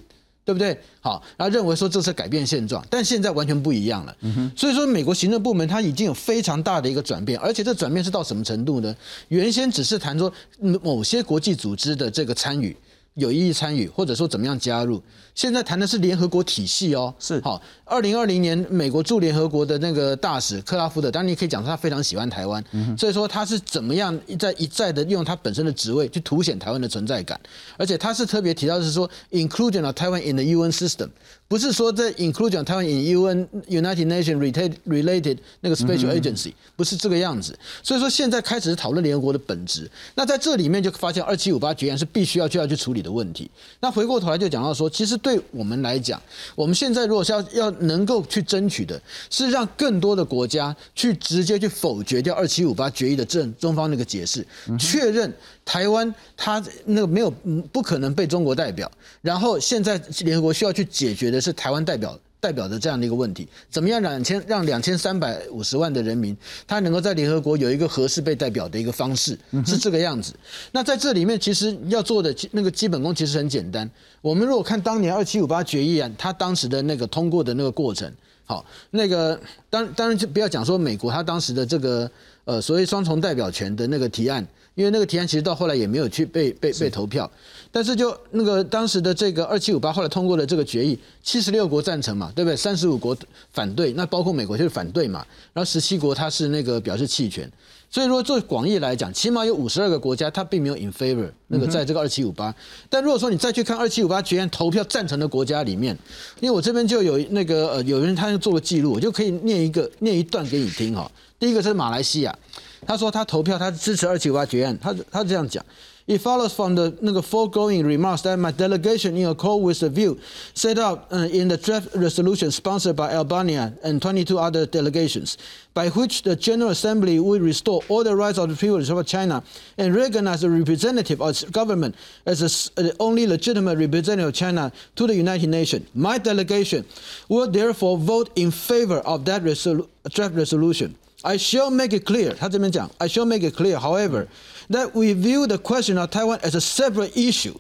对不对？好，然后认为说这是改变现状，但现在完全不一样了。所以说，美国行政部门它已经有非常大的一个转变，而且这转变是到什么程度呢？原先只是谈说嗯某些国际组织的这个参与。有意义参与，或者说怎么样加入？现在谈的是联合国体系哦。是。好，二零二零年美国驻联合国的那个大使克拉夫德，当然你可以讲说他非常喜欢台湾，所以说他是怎么样一再一再的用他本身的职位去凸显台湾的存在感，而且他是特别提到是说 inclusion of Taiwan in the UN system，不是说在 inclusion of Taiwan in UN United Nations related related 那个 special agency，不是这个样子。所以说现在开始是讨论联合国的本质，那在这里面就发现二七五八决议是必须要就要去处理的问题。那回过头来就讲到说，其实对我们来讲，我们现在如果是要要能够去争取的，是让更多的国家去直接去否决掉二七五八决议的正中方那个解释，确认台湾它那个没有嗯不可能被中国代表，然后现在联合国需要去解决的是台湾代表。代表着这样的一个问题，怎么样两千让两千三百五十万的人民，他能够在联合国有一个合适被代表的一个方式，是这个样子。那在这里面，其实要做的那个基本功其实很简单。我们如果看当年二七五八决议案，它当时的那个通过的那个过程，好，那个当当然就不要讲说美国它当时的这个呃所谓双重代表权的那个提案，因为那个提案其实到后来也没有去被被被投票。但是就那个当时的这个二七五八后来通过了这个决议，七十六国赞成嘛，对不对？三十五国反对，那包括美国就是反对嘛，然后十七国它是那个表示弃权。所以说，做广义来讲，起码有五十二个国家它并没有 in favor 那个在这个二七五八。但如果说你再去看二七五八决议投票赞成的国家里面，因为我这边就有那个呃有人他就做个记录，我就可以念一个念一段给你听哈。第一个是马来西亚，他说他投票他支持二七五八决议案，他他这样讲。 It follows from the 那个 foregoing remarks that my delegation, in accord with the view set out uh, in the draft resolution sponsored by Albania and 22 other delegations, by which the General Assembly will restore all the rights of the people of China and recognize the representative of its government as the s- the only legitimate representative of China to the United Nations. My delegation will therefore vote in favor of that resolu- draft resolution. I shall make it clear, 他这边讲, I shall make it clear, however, that we view the question of Taiwan as a separate issue,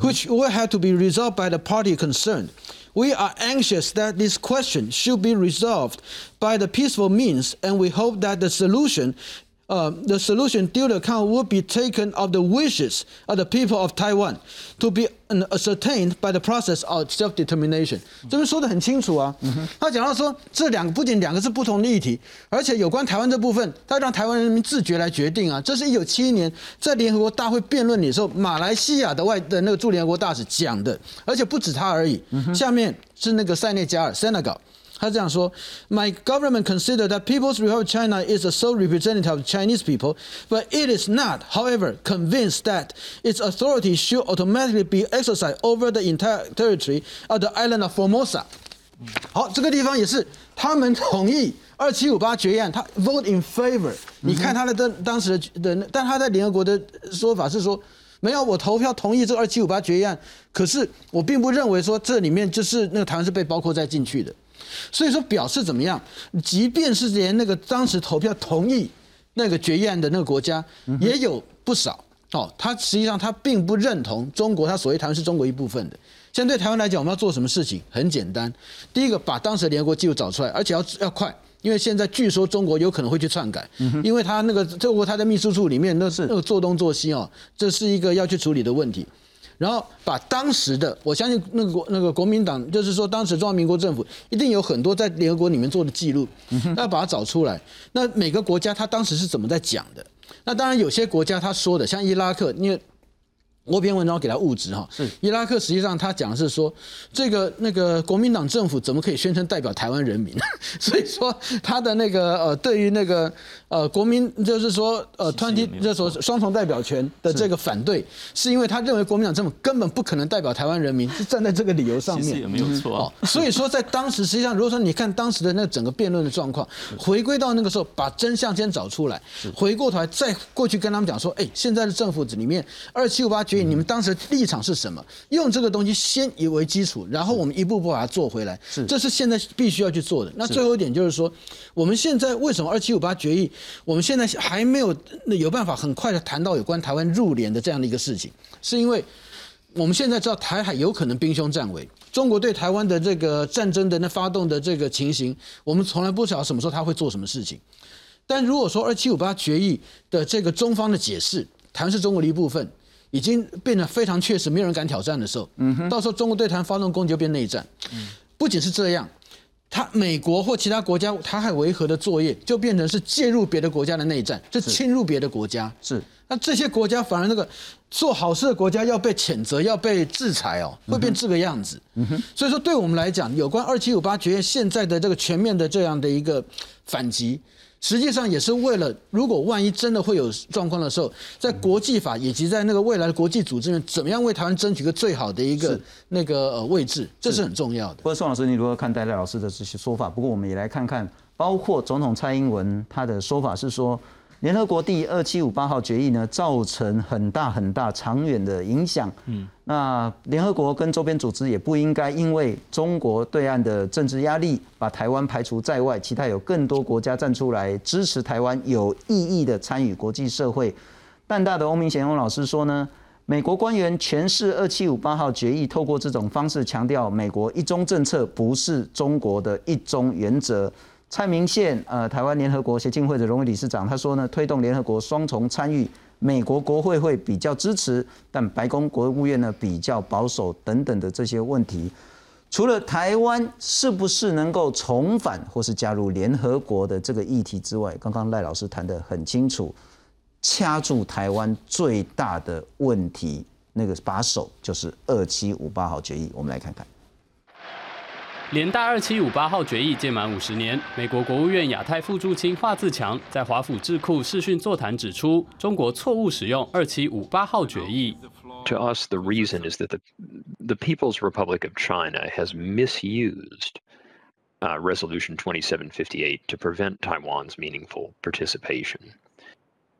which will have to be resolved by the party concerned. We are anxious that this question should be resolved by the peaceful means, and we hope that the solution uh, the solution due account will be taken of the wishes of the people of Taiwan to be ascertained by the process of self-determination。这边说的很清楚啊，他讲到说这两个不仅两个是不同的议题，而且有关台湾这部分，他让台湾人民自觉来决定啊。这是一九七一年在联合国大会辩论里的时候，马来西亚的外的那个驻联合国大使讲的，而且不止他而已。下面是那个塞内加尔 （Senegal）。他这样说：“My government consider that People's Republic China is the sole representative of Chinese people, but it is not, however, convinced that its authority should automatically be exercised over the entire territory of the island of Formosa。”好，这个地方也是他们同意二七五八决议案，他 vote in favor。你看他的当当时的的，但他在联合国的说法是说。没有，我投票同意这个二七五八决议案，可是我并不认为说这里面就是那个台湾是被包括在进去的。所以说表示怎么样？即便是连那个当时投票同意那个决议案的那个国家，也有不少哦。他实际上他并不认同中国，他所谓台湾是中国一部分的。现在对台湾来讲，我们要做什么事情？很简单，第一个把当时的联合国记录找出来，而且要要快。因为现在据说中国有可能会去篡改，因为他那个中国他在秘书处里面那是那个做东做西哦，这是一个要去处理的问题。然后把当时的，我相信那个国那个国民党，就是说当时中华民国政府一定有很多在联合国里面做的记录，要把它找出来。那每个国家他当时是怎么在讲的？那当然有些国家他说的，像伊拉克，因为。我篇文章给他物质哈，是。伊拉克实际上他讲的是说，这个那个国民党政府怎么可以宣称代表台湾人民？所以说他的那个呃，对于那个呃国民就是说呃团体就是说双重代表权的这个反对，是因为他认为国民党政府根本不可能代表台湾人民，是站在这个理由上面，也没有错。啊哦。所以说在当时实际上，如果说你看当时的那整个辩论的状况，回归到那个时候，把真相先找出来，回过头来再过去跟他们讲说，哎，现在的政府里面二七五八决议，你们当时立场是什么？用这个东西先以为基础，然后我们一步步把它做回来，是这是现在必须要去做的。那最后一点就是说，我们现在为什么二七五八决议，我们现在还没有有办法很快的谈到有关台湾入联的这样的一个事情，是因为。我们现在知道台海有可能兵凶战危，中国对台湾的这个战争的那发动的这个情形，我们从来不晓得什么时候他会做什么事情。但如果说二七五八决议的这个中方的解释，台湾是中国的一部分，已经变得非常确实，没有人敢挑战的时候，嗯到时候中国对台湾发动攻击就变内战。不仅是这样，他美国或其他国家台海维和的作业，就变成是介入别的国家的内战，是侵入别的国家。是那这些国家反而那个做好事的国家要被谴责，要被制裁哦，会变这个样子。嗯哼所以说，对我们来讲，有关二七五八决议现在的这个全面的这样的一个反击，实际上也是为了，如果万一真的会有状况的时候，在国际法以及在那个未来的国际组织里面，怎么样为台湾争取个最好的一个那个呃位置，这是很重要的。不过宋老师，你如何看待赖老师的这些说法？不过我们也来看看，包括总统蔡英文他的说法是说，联合国第二七五八号决议呢，造成很大很大长远的影响。嗯，那联合国跟周边组织也不应该因为中国对岸的政治压力，把台湾排除在外，期待有更多国家站出来支持台湾有意义的参与国际社会。淡大的欧明贤翁老师说呢，美国官员诠释二七五八号决议，透过这种方式强调美国一中政策不是中国的一中原则。蔡明宪，呃，台湾联合国协进会的荣誉理事长，他说呢，推动联合国双重参与，美国国会会比较支持，但白宫国务院呢比较保守等等的这些问题。除了台湾是不是能够重返或是加入联合国的这个议题之外，刚刚赖老师谈得很清楚，掐住台湾最大的问题，那个把手就是二七五八号决议。我们来看看。联大二七五八号决议届满五十年，美国国务院亚太副驻青华自强在华府智库视讯座谈指出，中国错误使用二七五八号决议。To us, the reason is that the the People's Republic of China has misused uh, Resolution 2758 to prevent Taiwan's meaningful participation.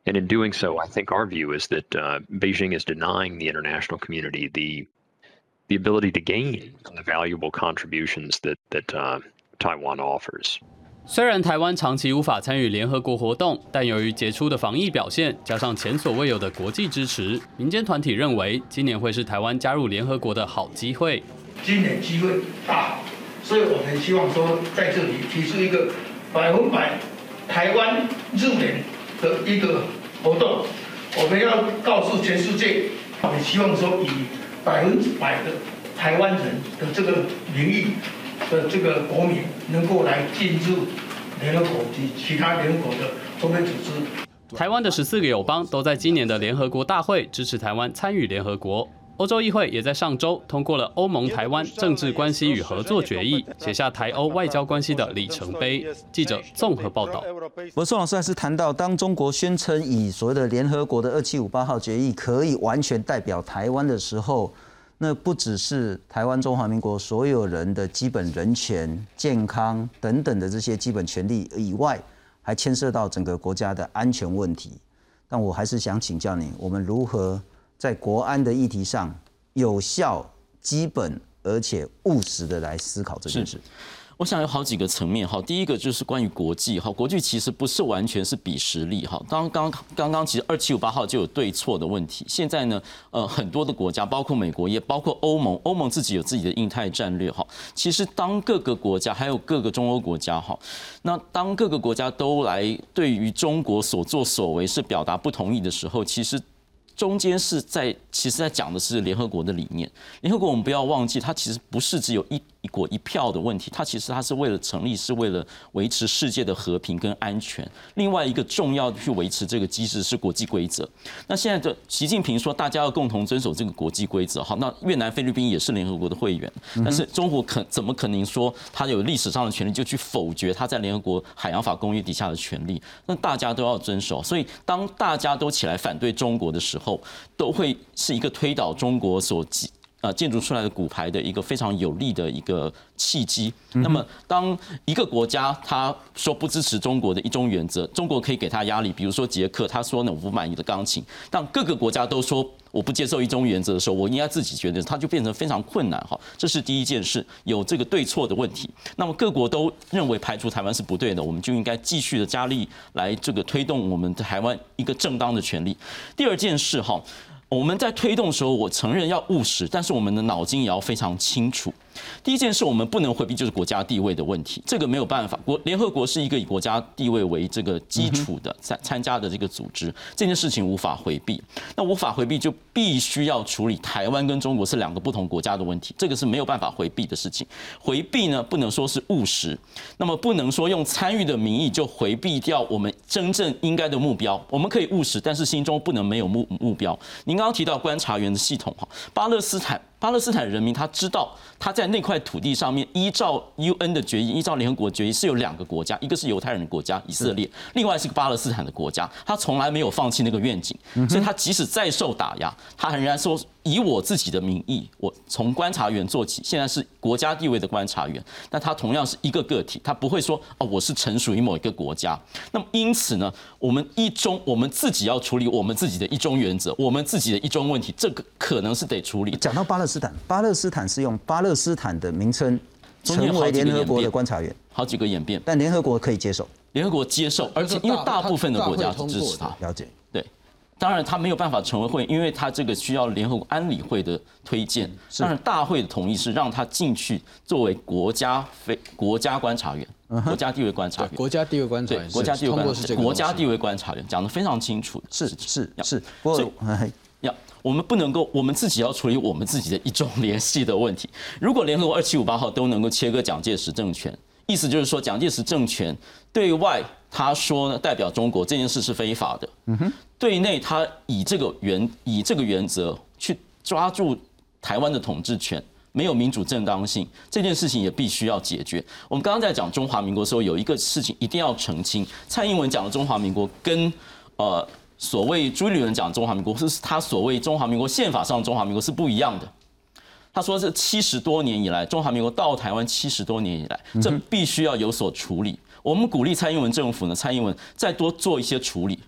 And in doing so, I think our view is that uh, Beijing is denying the international community the the ability to gain from the valuable contributions that that uh, Taiwan offers. 虽然台湾长期无法参与联合国活动，但由于杰出的防疫表现，加上前所未有的国际支持，民间团体认为今年会是台湾加入联合国的好机会。今年机会大，所以我们希望说在这里提出一个百分百台湾入联的一个活动，我们要告诉全世界，我们希望说以。百分之百的台湾人的这个名义的这个国民能够来进入联合国及其他联合国的周边组织。台湾的十四个友邦都在今年的联合国大会支持台湾参与联合国。欧洲议会也在上周通过了欧盟台湾政治关系与合作决议，写下台欧外交关系的里程碑。记者综合报道。我宋老师还是谈到，当中国宣称以所谓的联合国的二七五八号决议可以完全代表台湾的时候，那不只是台湾中华民国所有人的基本人权、健康等等的这些基本权利以外，还牵涉到整个国家的安全问题。但我还是想请教你，我们如何？在国安的议题上，有效、基本而且务实的来思考这件事。我想有好几个层面哈。第一个就是关于国际哈，国际其实不是完全是比实力哈。刚刚刚刚其实二七五八号就有对错的问题。现在呢，呃，很多的国家，包括美国，也包括欧盟，欧盟自己有自己的印太战略哈。其实当各个国家还有各个中欧国家哈，那当各个国家都来对于中国所作所为是表达不同意的时候，其实。中间是在，其实在讲的是联合国的理念。联合国我们不要忘记，它其实不是只有一。一国一票的问题，它其实它是为了成立，是为了维持世界的和平跟安全。另外一个重要去维持这个机制是国际规则。那现在的习近平说，大家要共同遵守这个国际规则。好，那越南、菲律宾也是联合国的会员，但是中国可怎么可能说他有历史上的权利就去否决他在联合国海洋法公约底下的权利？那大家都要遵守。所以当大家都起来反对中国的时候，都会是一个推倒中国所呃，建筑出来的骨牌的一个非常有利的一个契机。那么，当一个国家他说不支持中国的一中原则，中国可以给他压力。比如说捷克，他说呢我不满意的钢琴。当各个国家都说我不接受一中原则的时候，我应该自己觉得，它就变成非常困难哈。这是第一件事，有这个对错的问题。那么各国都认为排除台湾是不对的，我们就应该继续的加力来这个推动我们台湾一个正当的权利。第二件事哈。我们在推动的时候，我承认要务实，但是我们的脑筋也要非常清楚。第一件事，我们不能回避，就是国家地位的问题。这个没有办法，国联合国是一个以国家地位为这个基础的参参加的这个组织，这件事情无法回避。那无法回避，就必须要处理台湾跟中国是两个不同国家的问题，这个是没有办法回避的事情。回避呢，不能说是务实，那么不能说用参与的名义就回避掉我们真正应该的目标。我们可以务实，但是心中不能没有目目标。您刚刚提到观察员的系统哈，巴勒斯坦。巴勒斯坦人民他知道他在那块土地上面依照 UN 的决议，依照联合国决议是有两个国家，一个是犹太人的国家以色列，另外是个巴勒斯坦的国家。他从来没有放弃那个愿景，所以他即使再受打压，他仍然说。以我自己的名义，我从观察员做起，现在是国家地位的观察员，但他同样是一个个体，他不会说哦，我是臣属于某一个国家。那么因此呢，我们一中，我们自己要处理我们自己的一中原则，我们自己的一中问题，这个可能是得处理。讲到巴勒斯坦，巴勒斯坦是用巴勒斯坦的名称成为联合国的观察员，好几个演变，但联合国可以接受，联合国接受，而且因为大部分的国家支持他，了解。当然，他没有办法成为会，因为他这个需要联合国安理会的推荐。当然，大会的同意是让他进去作为国家非国家观察员，国家地位观察员。国家地位观察员，国家地位观察员，国家地位观察员讲的非常清楚。是是是，所以要我们不能够，我们自己要处理我们自己的一种联系的问题。如果联合国二七五八号都能够切割蒋介石政权，意思就是说蒋介石政权对外。他说呢，代表中国这件事是非法的。嗯哼，对内他以这个原以这个原则去抓住台湾的统治权，没有民主正当性，这件事情也必须要解决。我们刚刚在讲中华民国的时候，有一个事情一定要澄清：蔡英文讲的中华民国跟呃所谓朱立伦讲的中华民国，是他所谓中华民国宪法上的中华民国是不一样的。他说这七十多年以来，中华民国到台湾七十多年以来，这必须要有所处理。我们鼓励蔡英文政府呢，蔡英文再多做一些处理。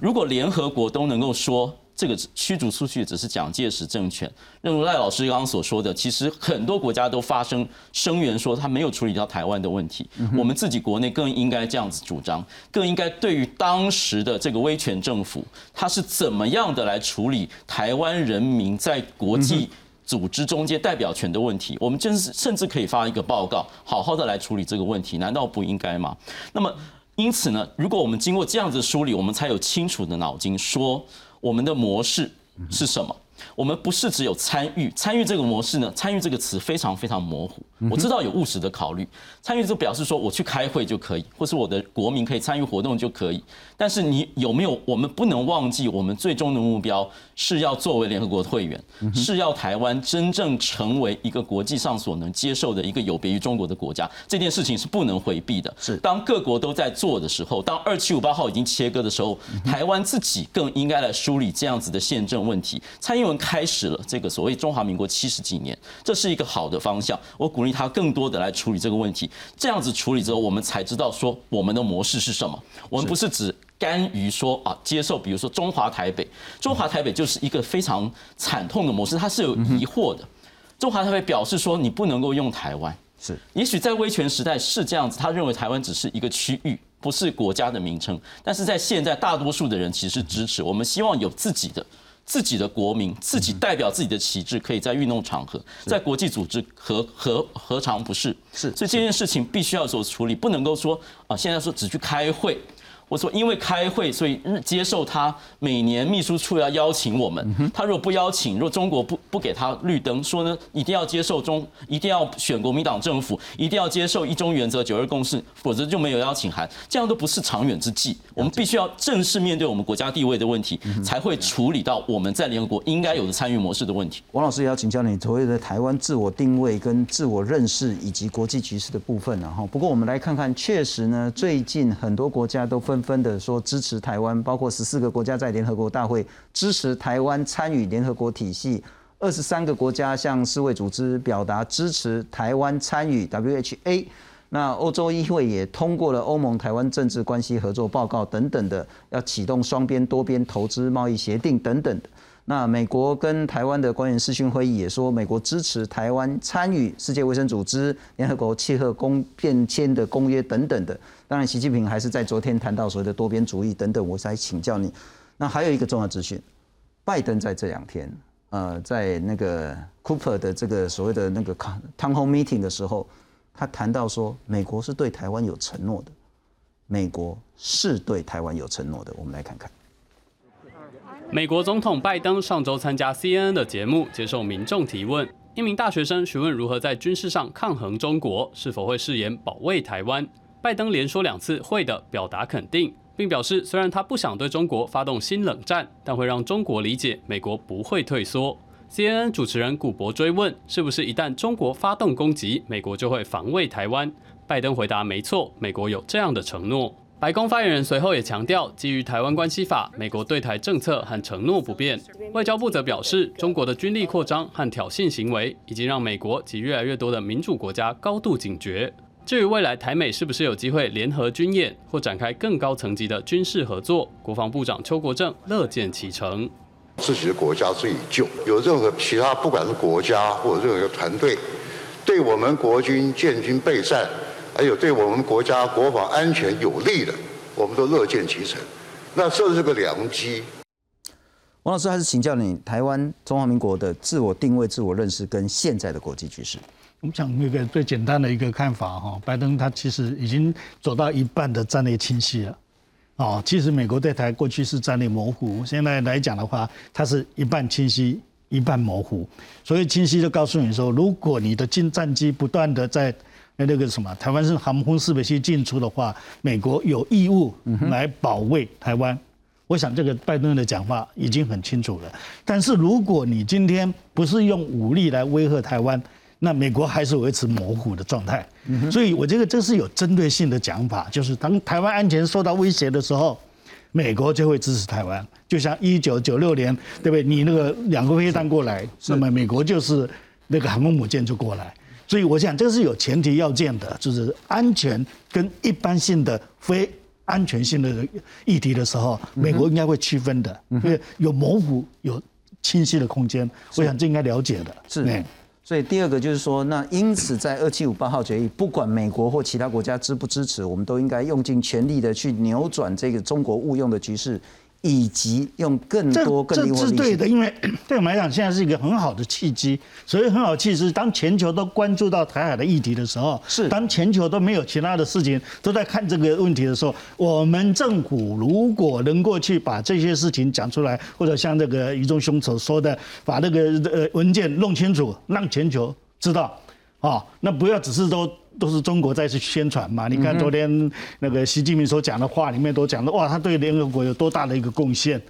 如果联合国都能够说。这个驱逐出去只是蒋介石政权，正如赖老师刚刚所说的，其实很多国家都发生声援，说他没有处理到台湾的问题。我们自己国内更应该这样子主张，更应该对于当时的这个威权政府，他是怎么样的来处理台湾人民在国际组织中间代表权的问题。我们真是甚至可以发一个报告，好好的来处理这个问题，难道不应该吗？那么因此呢，如果我们经过这样子梳理，我们才有清楚的脑筋说。我们的模式是什么？我们不是只有参与，参与这个模式呢？参与这个词非常非常模糊。我知道有务实的考虑，参与就表示说我去开会就可以，或是我的国民可以参与活动就可以。但是你有没有？我们不能忘记，我们最终的目标是要作为联合国的会员，是要台湾真正成为一个国际上所能接受的一个有别于中国的国家。这件事情是不能回避的。是当各国都在做的时候，当二七五八号已经切割的时候，台湾自己更应该来梳理这样子的宪政问题。蔡英文开始了这个所谓中华民国七十几年，这是一个好的方向。我鼓励他更多的来处理这个问题。这样子处理之后，我们才知道说我们的模式是什么。我们不是只。甘于说啊，接受，比如说中华台北，中华台北就是一个非常惨痛的模式，它是有疑惑的。中华台北表示说，你不能够用台湾，是，也许在威权时代是这样子，他认为台湾只是一个区域，不是国家的名称。但是在现在，大多数的人其实支持，我们希望有自己的自己的国民，自己代表自己的旗帜，可以在运动场合，在国际组织何何何尝不是？是，所以这件事情必须要做处理，不能够说啊，现在说只去开会。我说，因为开会，所以接受他每年秘书处要邀请我们。他如果不邀请，如果中国不不给他绿灯，说呢，一定要接受中，一定要选国民党政府，一定要接受一中原则、九二共识，否则就没有邀请函。这样都不是长远之计。我们必须要正式面对我们国家地位的问题，才会处理到我们在联合国应该有的参与模式的问题。王老师也要请教你所谓的台湾自我定位跟自我认识以及国际局势的部分然后不过我们来看看，确实呢，最近很多国家都纷。分的说支持台湾，包括十四个国家在联合国大会支持台湾参与联合国体系，二十三个国家向世卫组织表达支持台湾参与 WHA，那欧洲议会也通过了欧盟台湾政治关系合作报告等等的，要启动双边、多边投资贸易协定等等的。那美国跟台湾的官员视讯会议也说，美国支持台湾参与世界卫生组织、联合国气候公变迁的公约等等的。当然，习近平还是在昨天谈到所谓的多边主义等等。我才请教你，那还有一个重要资讯，拜登在这两天，呃，在那个 Cooper 的这个所谓的那个 Town Hall Meeting 的时候，他谈到说，美国是对台湾有承诺的，美国是对台湾有承诺的。我们来看看。美国总统拜登上周参加 CNN 的节目，接受民众提问。一名大学生询问如何在军事上抗衡中国，是否会誓言保卫台湾。拜登连说两次会的，表达肯定，并表示虽然他不想对中国发动新冷战，但会让中国理解美国不会退缩。CNN 主持人古博追问，是不是一旦中国发动攻击，美国就会防卫台湾？拜登回答，没错，美国有这样的承诺。白宫发言人随后也强调，基于台湾关系法，美国对台政策和承诺不变。外交部则表示，中国的军力扩张和挑衅行为，已经让美国及越来越多的民主国家高度警觉。至于未来台美是不是有机会联合军演或展开更高层级的军事合作，国防部长邱国正乐见其成。自己的国家自己救，有任何其他不管是国家或者任何一个团队，对我们国军建军备战。还有对我们国家国防安全有利的，我们都乐见其成。那这是个良机。王老师还是请教你，台湾中华民国的自我定位、自我认识跟现在的国际局势。我们讲一个最简单的一个看法哈，拜登他其实已经走到一半的战略清晰了。哦，其实美国对台过去是战略模糊，现在来讲的话，它是一半清晰，一半模糊。所以清晰就告诉你说，如果你的进战机不断的在那那个什么，台湾是航空四北区进出的话，美国有义务来保卫台湾。我想这个拜登的讲话已经很清楚了。但是如果你今天不是用武力来威吓台湾，那美国还是维持模糊的状态。所以我觉得这是有针对性的讲法，就是当台湾安全受到威胁的时候，美国就会支持台湾。就像一九九六年，对不对？你那个两个飞弹过来，那么美国就是那个航空母舰就过来。所以我想这个是有前提要件的，就是安全跟一般性的非安全性的议题的时候，美国应该会区分的，因为有模糊有清晰的空间。我想这应该了解的。是。所以第二个就是说，那因此在二七五八号决议，不管美国或其他国家支不支持，我们都应该用尽全力的去扭转这个中国误用的局势。以及用更多更这这是对的，因为 对我们来讲，现在是一个很好的契机。所以很好契机，当全球都关注到台海的议题的时候，是当全球都没有其他的事情，都在看这个问题的时候，我们政府如果能够去把这些事情讲出来，或者像这个余中兄所说的，把那个呃文件弄清楚，让全球知道，啊，那不要只是都。都是中国在去宣传嘛？你看昨天那个习近平所讲的话里面都讲的哇，他对联合国有多大的一个贡献，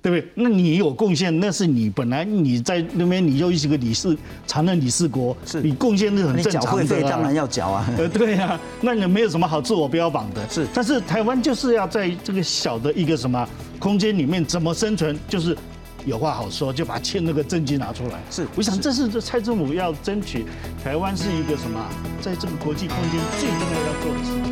对不对？那你有贡献，那是你本来你在那边你又是个理事常任理事国，是你贡献是很正常的。费当然要缴啊。呃，对呀，那你没有什么好自我标榜的。是，但是台湾就是要在这个小的一个什么空间里面怎么生存，就是。有话好说，就把欠那个证据拿出来。是，我想这是这蔡政府要争取台湾是一个什么，在这个国际空间最重要要做的事情。